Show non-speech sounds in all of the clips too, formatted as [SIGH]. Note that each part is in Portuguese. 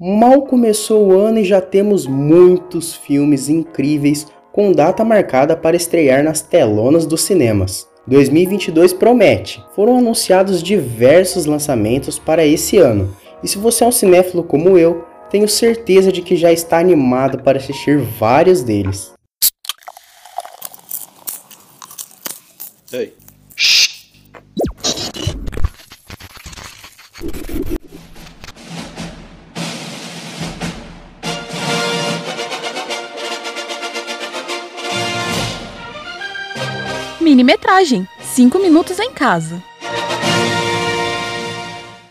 Mal começou o ano e já temos muitos filmes incríveis com data marcada para estrear nas telonas dos cinemas. 2022 promete. Foram anunciados diversos lançamentos para esse ano. E se você é um cinéfilo como eu, tenho certeza de que já está animado para assistir vários deles. Ei. Minimetragem, 5 minutos em casa.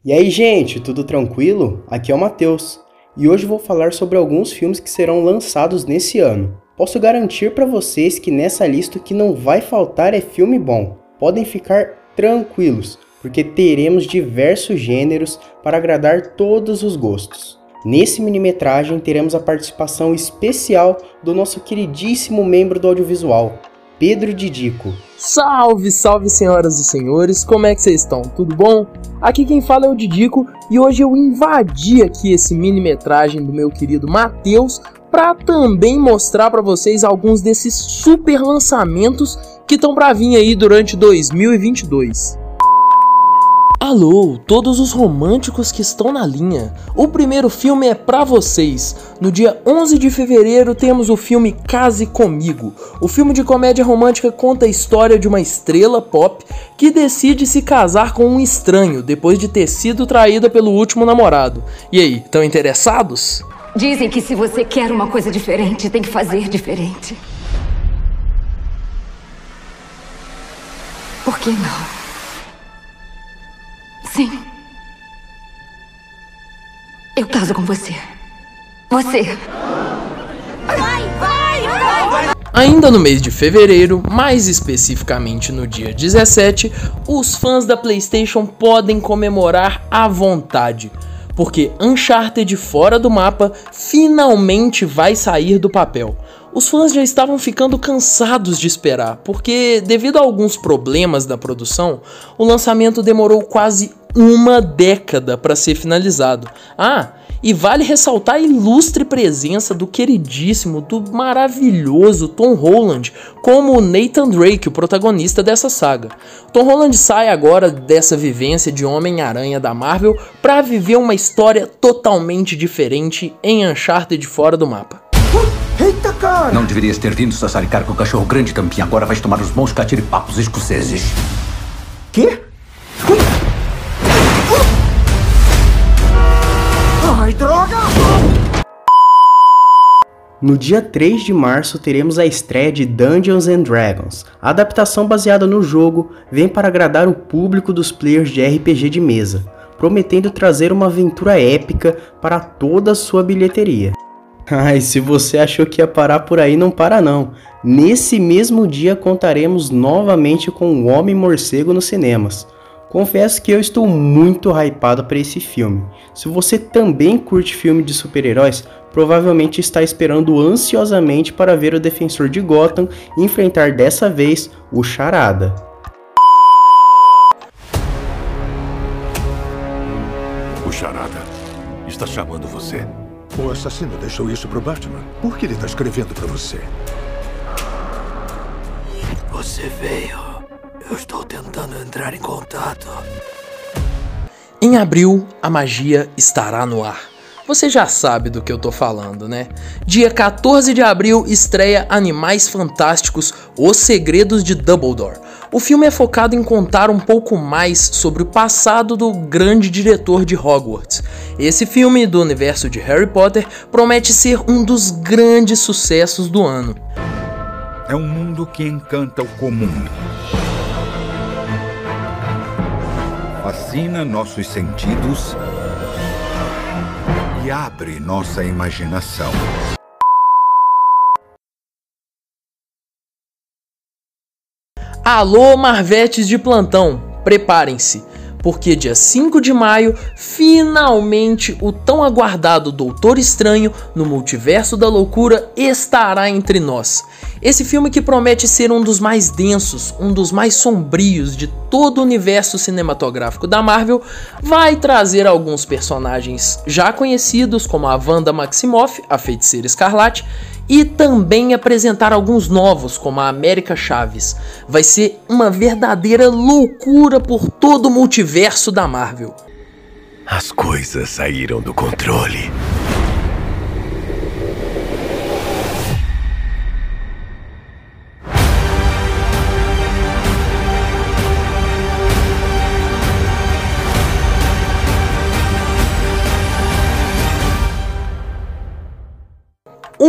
E aí, gente, tudo tranquilo? Aqui é o Matheus. E hoje vou falar sobre alguns filmes que serão lançados nesse ano. Posso garantir para vocês que nessa lista o que não vai faltar é filme bom. Podem ficar tranquilos, porque teremos diversos gêneros para agradar todos os gostos. Nesse minimetragem teremos a participação especial do nosso queridíssimo membro do audiovisual, Pedro Didico. Salve, salve senhoras e senhores, como é que vocês estão? Tudo bom? Aqui quem fala é o Didico e hoje eu invadi aqui esse mini metragem do meu querido Matheus para também mostrar para vocês alguns desses super lançamentos que estão para vir aí durante 2022. Alô, todos os românticos que estão na linha. O primeiro filme é para vocês. No dia 11 de fevereiro temos o filme Case Comigo. O filme de comédia romântica conta a história de uma estrela pop que decide se casar com um estranho depois de ter sido traída pelo último namorado. E aí, estão interessados? Dizem que se você quer uma coisa diferente, tem que fazer diferente. Por que não? Sim. Eu caso com você. Você. Vai, vai, vai! Ainda no mês de fevereiro, mais especificamente no dia 17, os fãs da PlayStation podem comemorar à vontade, porque Uncharted Fora do Mapa finalmente vai sair do papel. Os fãs já estavam ficando cansados de esperar, porque, devido a alguns problemas da produção, o lançamento demorou quase uma década para ser finalizado. Ah, e vale ressaltar a ilustre presença do queridíssimo, do maravilhoso Tom Holland como Nathan Drake, o protagonista dessa saga. Tom Holland sai agora dessa vivência de Homem-Aranha da Marvel para viver uma história totalmente diferente em Uncharted fora do mapa. Eita, cara! Não deverias ter vindo sassaricar com o cachorro grande, Tampinha. Agora vais tomar os bons catiripapos escoceses. Quê? No dia 3 de março teremos a estreia de Dungeons and Dragons. A adaptação baseada no jogo vem para agradar o público dos players de RPG de mesa, prometendo trazer uma aventura épica para toda a sua bilheteria. Ai, se você achou que ia parar por aí, não para não. Nesse mesmo dia contaremos novamente com o Homem Morcego nos cinemas. Confesso que eu estou muito hypado para esse filme. Se você também curte filme de super-heróis, provavelmente está esperando ansiosamente para ver o defensor de Gotham enfrentar dessa vez o Charada. O Charada está chamando você. O assassino deixou isso pro Batman. Por que ele tá escrevendo para você? Você veio. Eu estou tentando entrar em contato. Em abril, a magia estará no ar. Você já sabe do que eu tô falando, né? Dia 14 de abril estreia Animais Fantásticos: Os Segredos de Dumbledore. O filme é focado em contar um pouco mais sobre o passado do grande diretor de Hogwarts. Esse filme do universo de Harry Potter promete ser um dos grandes sucessos do ano. É um mundo que encanta o comum. Fascina nossos sentidos e abre nossa imaginação. Alô, Marvetes de plantão, preparem-se. Porque dia 5 de maio, finalmente o tão aguardado Doutor Estranho no Multiverso da Loucura estará entre nós. Esse filme que promete ser um dos mais densos, um dos mais sombrios de todo o universo cinematográfico da Marvel, vai trazer alguns personagens já conhecidos como a Wanda Maximoff, a Feiticeira Escarlate, e também apresentar alguns novos, como a América Chaves. Vai ser uma verdadeira loucura por todo o multiverso da Marvel. As coisas saíram do controle.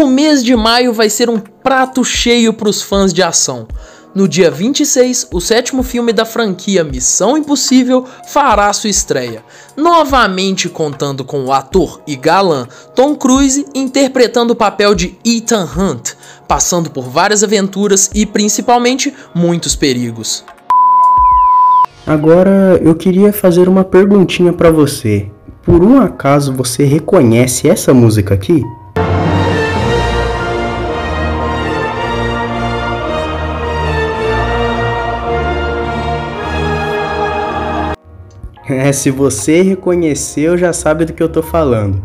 O mês de maio vai ser um prato cheio para os fãs de ação. No dia 26, o sétimo filme da franquia Missão Impossível fará sua estreia, novamente contando com o ator e galã Tom Cruise interpretando o papel de Ethan Hunt, passando por várias aventuras e principalmente muitos perigos. Agora eu queria fazer uma perguntinha para você. Por um acaso você reconhece essa música aqui? [LAUGHS] É, se você reconheceu, já sabe do que eu tô falando.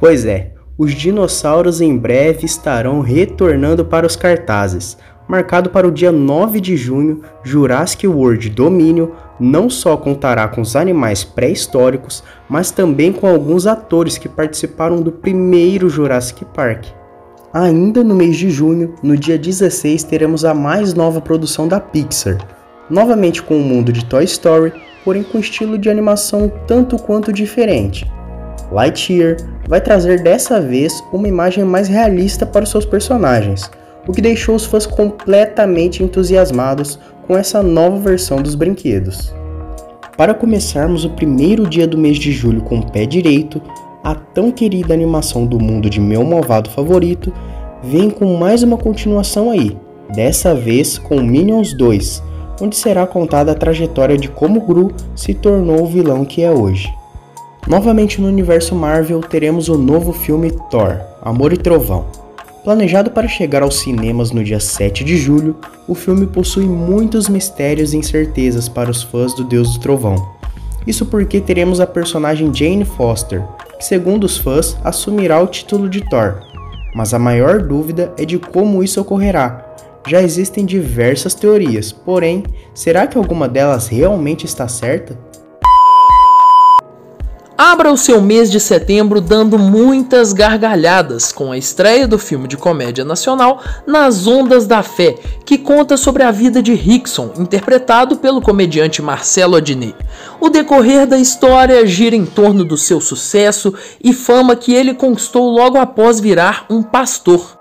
Pois é, os dinossauros em breve estarão retornando para os cartazes. Marcado para o dia 9 de junho, Jurassic World Domínio não só contará com os animais pré-históricos, mas também com alguns atores que participaram do primeiro Jurassic Park. Ainda no mês de junho, no dia 16, teremos a mais nova produção da Pixar, novamente com o mundo de Toy Story porém com estilo de animação tanto quanto diferente. Lightyear vai trazer dessa vez uma imagem mais realista para os seus personagens, o que deixou os fãs completamente entusiasmados com essa nova versão dos brinquedos. Para começarmos o primeiro dia do mês de julho com o pé direito, a tão querida animação do mundo de meu malvado favorito vem com mais uma continuação aí, dessa vez com Minions 2, onde será contada a trajetória de como Gru se tornou o vilão que é hoje. Novamente no universo Marvel, teremos o novo filme Thor: Amor e Trovão. Planejado para chegar aos cinemas no dia 7 de julho, o filme possui muitos mistérios e incertezas para os fãs do Deus do Trovão. Isso porque teremos a personagem Jane Foster, que, segundo os fãs, assumirá o título de Thor. Mas a maior dúvida é de como isso ocorrerá, já existem diversas teorias, porém, será que alguma delas realmente está certa? Abra o seu mês de setembro dando muitas gargalhadas com a estreia do filme de comédia nacional Nas Ondas da Fé, que conta sobre a vida de Rickson, interpretado pelo comediante Marcelo Adnet. O decorrer da história gira em torno do seu sucesso e fama que ele conquistou logo após virar um pastor.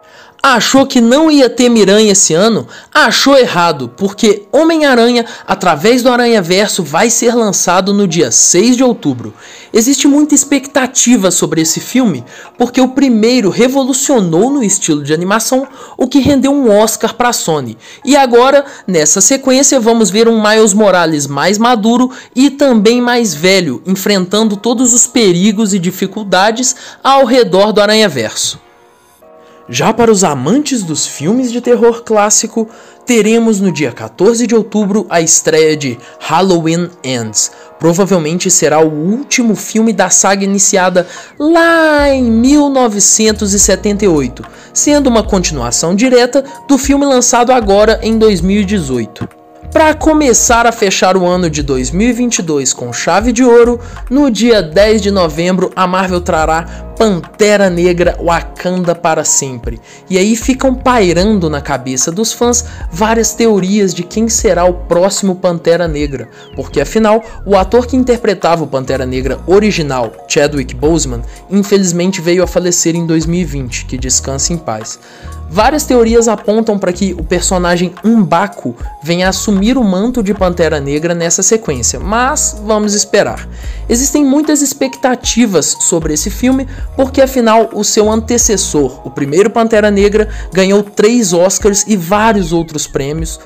Achou que não ia ter Miranha esse ano? Achou errado, porque Homem-Aranha, através do Aranha Verso, vai ser lançado no dia 6 de outubro. Existe muita expectativa sobre esse filme, porque o primeiro revolucionou no estilo de animação, o que rendeu um Oscar para Sony. E agora, nessa sequência, vamos ver um Miles Morales mais maduro e também mais velho, enfrentando todos os perigos e dificuldades ao redor do Aranha Verso. Já para os amantes dos filmes de terror clássico, teremos no dia 14 de outubro a estreia de Halloween Ends. Provavelmente será o último filme da saga iniciada lá em 1978, sendo uma continuação direta do filme lançado agora em 2018. Para começar a fechar o ano de 2022 com chave de ouro, no dia 10 de novembro a Marvel trará Pantera Negra Wakanda para sempre. E aí ficam pairando na cabeça dos fãs várias teorias de quem será o próximo Pantera Negra, porque afinal, o ator que interpretava o Pantera Negra original, Chadwick Boseman, infelizmente veio a falecer em 2020, que descanse em paz. Várias teorias apontam para que o personagem Umbaku venha assumir o manto de Pantera Negra nessa sequência, mas vamos esperar. Existem muitas expectativas sobre esse filme, porque afinal o seu antecessor, o primeiro Pantera Negra, ganhou três Oscars e vários outros prêmios,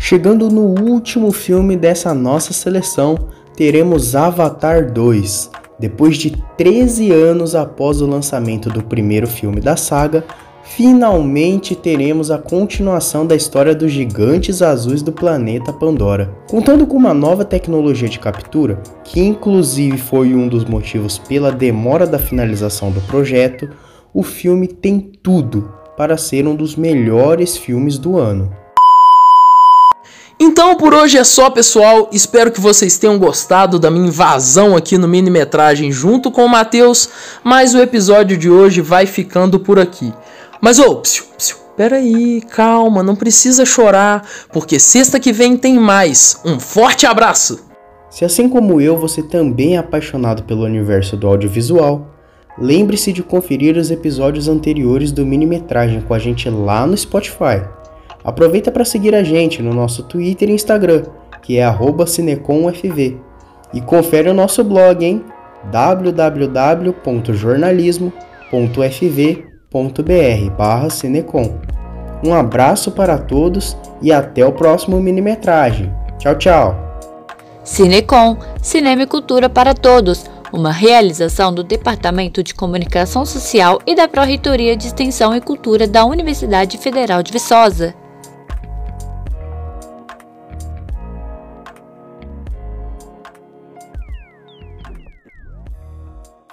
Chegando no último filme dessa nossa seleção, teremos Avatar 2. Depois de 13 anos após o lançamento do primeiro filme da saga, finalmente teremos a continuação da história dos gigantes azuis do planeta Pandora. Contando com uma nova tecnologia de captura, que inclusive foi um dos motivos pela demora da finalização do projeto, o filme tem tudo para ser um dos melhores filmes do ano. Então por hoje é só, pessoal. Espero que vocês tenham gostado da minha invasão aqui no minimetragem junto com o Matheus, mas o episódio de hoje vai ficando por aqui. Mas ô, psiu, psiu, peraí, calma, não precisa chorar, porque sexta que vem tem mais. Um forte abraço! Se assim como eu você também é apaixonado pelo universo do audiovisual, lembre-se de conferir os episódios anteriores do Minimetragem com a gente lá no Spotify. Aproveita para seguir a gente no nosso Twitter e Instagram, que é @cineconfv. E confere o nosso blog em www.jornalismo.fv.br/cinecom. Um abraço para todos e até o próximo minimetragem. Tchau, tchau. Cinecom, cinema e cultura para todos uma realização do Departamento de Comunicação Social e da Pró-Reitoria de Extensão e Cultura da Universidade Federal de Viçosa.